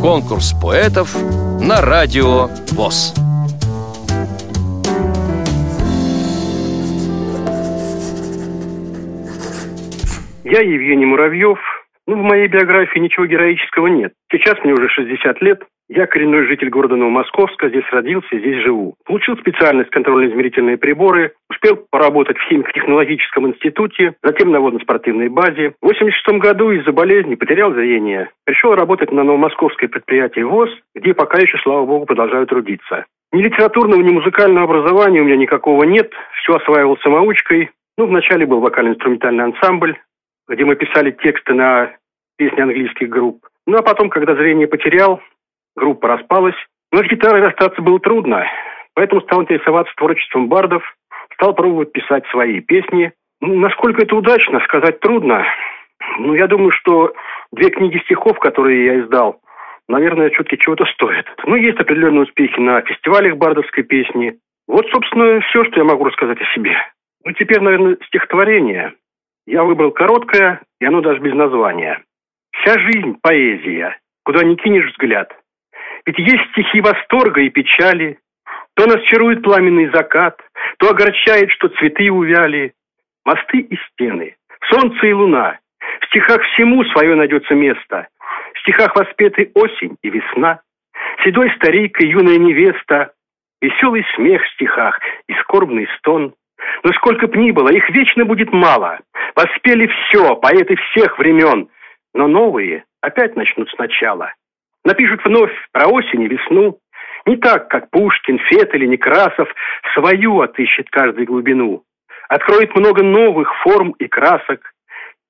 Конкурс поэтов на радио ВОЗ. Я Евгений Муравьев. Ну, в моей биографии ничего героического нет. Сейчас мне уже 60 лет. Я коренной житель города Новомосковска, здесь родился, здесь живу. Получил специальность контрольно-измерительные приборы, успел поработать в химико-технологическом институте, затем на водно-спортивной базе. В 86 году из-за болезни потерял зрение. Пришел работать на новомосковское предприятие ВОЗ, где пока еще, слава богу, продолжаю трудиться. Ни литературного, ни музыкального образования у меня никакого нет. Все осваивал самоучкой. Ну, вначале был вокально-инструментальный ансамбль, где мы писали тексты на песни английских групп. Ну, а потом, когда зрение потерял, группа распалась. Но с гитарой расстаться было трудно, поэтому стал интересоваться творчеством бардов, стал пробовать писать свои песни. Ну, насколько это удачно, сказать трудно. Ну, я думаю, что две книги стихов, которые я издал, наверное, все-таки чего-то стоят. Ну, есть определенные успехи на фестивалях бардовской песни. Вот, собственно, все, что я могу рассказать о себе. Ну, теперь, наверное, стихотворение. Я выбрал короткое, и оно даже без названия. Вся жизнь – поэзия, куда не кинешь взгляд. Ведь есть стихи восторга и печали. То нас чарует пламенный закат, то огорчает, что цветы увяли. Мосты и стены, солнце и луна. В стихах всему свое найдется место. В стихах воспеты осень и весна. Седой старик и юная невеста. Веселый смех в стихах и скорбный стон. Но сколько б ни было, их вечно будет мало. Воспели все, поэты всех времен. Но новые опять начнут сначала. Напишут вновь про осень и весну. Не так, как Пушкин, Фет или Некрасов, свою отыщет каждой глубину. Откроет много новых форм и красок.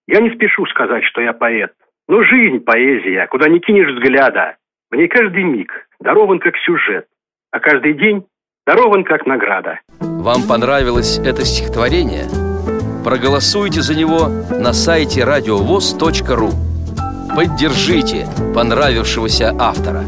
Я не спешу сказать, что я поэт. Но жизнь – поэзия, куда не кинешь взгляда. В ней каждый миг дарован как сюжет, а каждый день дарован как награда. Вам понравилось это стихотворение? Проголосуйте за него на сайте радиовоз.ру Поддержите понравившегося автора